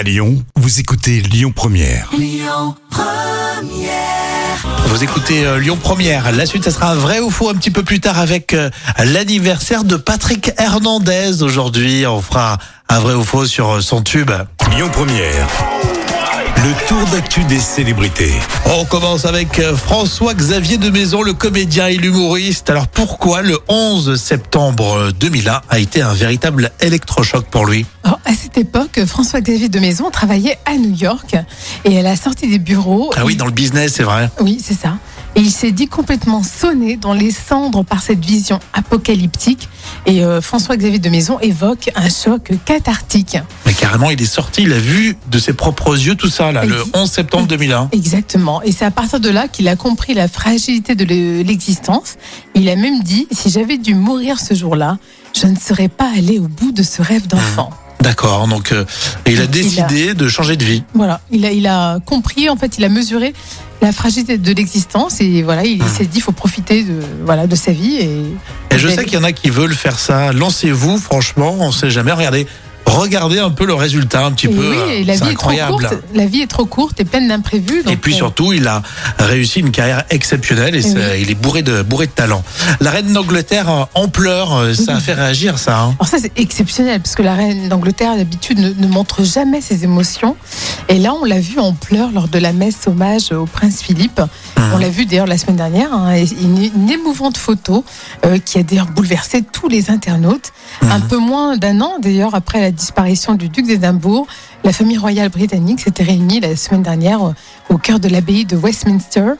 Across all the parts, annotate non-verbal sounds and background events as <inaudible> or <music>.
À Lyon, vous écoutez Lyon Première. Vous écoutez euh, Lyon Première. La suite, ça sera un vrai ou faux un petit peu plus tard avec euh, l'anniversaire de Patrick Hernandez. Aujourd'hui, on fera un vrai ou faux sur euh, son tube. Lyon Première. Le tour d'actu des célébrités. On commence avec euh, François-Xavier de Maison, le comédien et l'humoriste. Alors pourquoi le 11 septembre 2001 a été un véritable électrochoc pour lui? Alors, à cette époque, François-Xavier de Maison travaillait à New York et à la sortie des bureaux. Ah oui, dans le business, c'est vrai. Oui, c'est ça. Et il s'est dit complètement sonné dans les cendres par cette vision apocalyptique. Et euh, François-Xavier de Maison évoque un choc cathartique. Mais carrément, il est sorti, il a vu de ses propres yeux tout ça, là, le Ex- 11 septembre 2001. Exactement. Et c'est à partir de là qu'il a compris la fragilité de le- l'existence. Il a même dit, si j'avais dû mourir ce jour-là, je ne serais pas allé au bout de ce rêve d'enfant. D'accord, donc euh, et il a Il a- décidé de changer de vie. Voilà, il a, il a compris, en fait, il a mesuré la fragilité de l'existence et voilà, il s'est dit, il faut profiter de, voilà, de sa vie. Et, Et je sais qu'il y en a qui veulent faire ça. Lancez-vous, franchement, on sait jamais. Regardez, regardez un peu le résultat, un petit et peu. oui, euh, la vie est trop incroyable. courte. La vie est trop courte et pleine d'imprévus. Et puis on- surtout, il a réussi une carrière exceptionnelle et il est bourré de bourré de talent. La reine d'Angleterre euh, en pleurs, euh, ça a fait réagir ça. hein. Alors ça c'est exceptionnel parce que la reine d'Angleterre d'habitude ne, ne montre jamais ses émotions et là on l'a vu en pleurs lors de la messe hommage au prince Philippe. On l'a vu d'ailleurs la semaine dernière, hein, une, une émouvante photo euh, qui a d'ailleurs bouleversé tous les internautes. Un peu moins d'un an d'ailleurs après la disparition du duc d'Édimbourg, la famille royale britannique s'était réunie la semaine dernière au cœur de l'abbaye de Westminster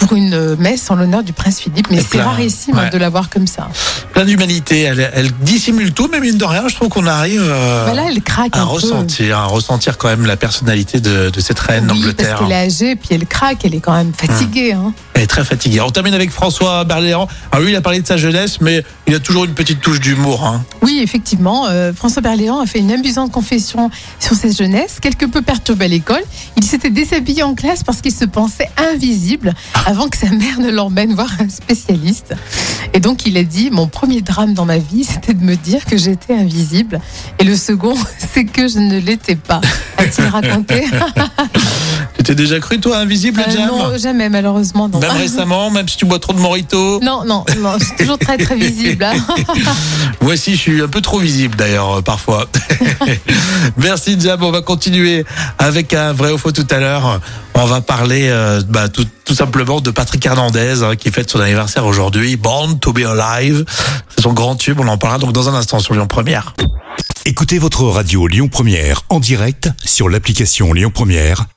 pour une euh, messe en l'honneur du prince Philippe. Mais c'est rarissime hein, ouais. de la voir comme ça. Plein d'humanité. Elle, elle dissimule tout, mais mine de rien, je trouve qu'on arrive euh, Voilà, elle craque à un peu. ressentir, à ressentir quand même la personnalité de, de cette reine Oui, d'Angleterre. parce qu'elle est âgée, puis elle craque, elle est quand même fatiguée. Hein. Elle est très fatiguée. On termine avec François Berléand. Alors lui, il a parlé de sa jeunesse, mais il a toujours une petite touche d'humour. Hein. Oui, effectivement, euh, François Berléand a fait une amusante confession sur sa jeunesse, quelque peu perturbée à l'école. Il s'était déshabillé en classe parce qu'il se pensait invisible avant que sa mère ne l'emmène voir un spécialiste. Et donc il a dit, mon premier drame dans ma vie, c'était de me dire que j'étais invisible. Et le second, <laughs> c'est que je ne l'étais pas. A-t-il raconté? T'es déjà cru, toi, invisible, Euh, Jam Non, jamais, malheureusement. Non. Même récemment, même si tu bois trop de morito <laughs> Non, non, non, je suis toujours très très visible. hein. <laughs> Moi aussi, je suis un peu trop visible d'ailleurs, euh, parfois. <laughs> Merci, Jam. On va continuer avec un vrai ou faux tout à l'heure. On va parler euh, bah, tout, tout simplement de Patrick Hernandez hein, qui fête son anniversaire aujourd'hui. Born to be Alive. C'est son grand tube. On en parlera donc dans un instant sur Lyon Première. Écoutez votre radio Lyon Première en direct sur l'application Lyon Première,